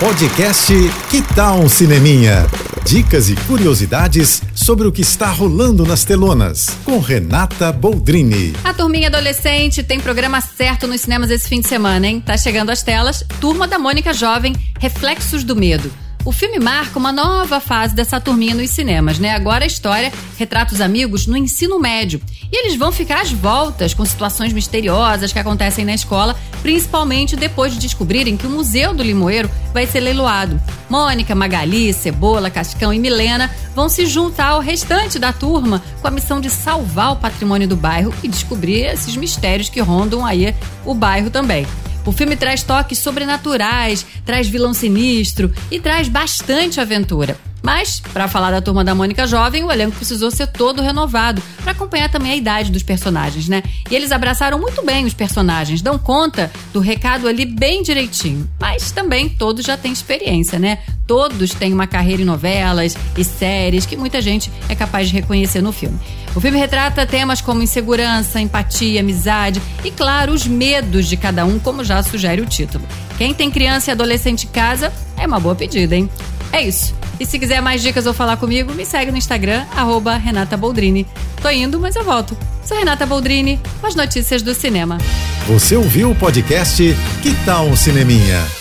Podcast Que Tal um Cineminha? Dicas e curiosidades sobre o que está rolando nas telonas, com Renata Boldrini. A turminha adolescente tem programa certo nos cinemas esse fim de semana, hein? Tá chegando às telas Turma da Mônica Jovem, Reflexos do Medo. O filme marca uma nova fase dessa turminha nos cinemas, né? Agora a história retrata os amigos no ensino médio. E eles vão ficar às voltas com situações misteriosas que acontecem na escola, principalmente depois de descobrirem que o Museu do Limoeiro vai ser leiloado. Mônica, Magali, Cebola, Cascão e Milena vão se juntar ao restante da turma com a missão de salvar o patrimônio do bairro e descobrir esses mistérios que rondam aí o bairro também. O filme traz toques sobrenaturais, traz vilão sinistro e traz bastante aventura. Mas, para falar da turma da Mônica Jovem, o elenco precisou ser todo renovado, para acompanhar também a idade dos personagens, né? E eles abraçaram muito bem os personagens, dão conta do recado ali bem direitinho. Mas também todos já têm experiência, né? Todos têm uma carreira em novelas e séries que muita gente é capaz de reconhecer no filme. O filme retrata temas como insegurança, empatia, amizade e, claro, os medos de cada um, como já sugere o título. Quem tem criança e adolescente em casa é uma boa pedida, hein? É isso. E se quiser mais dicas ou falar comigo, me segue no Instagram, arroba Renata Boldrini. Tô indo, mas eu volto. Sou Renata Boldrini, com as notícias do cinema. Você ouviu o podcast Que Tal um Cineminha?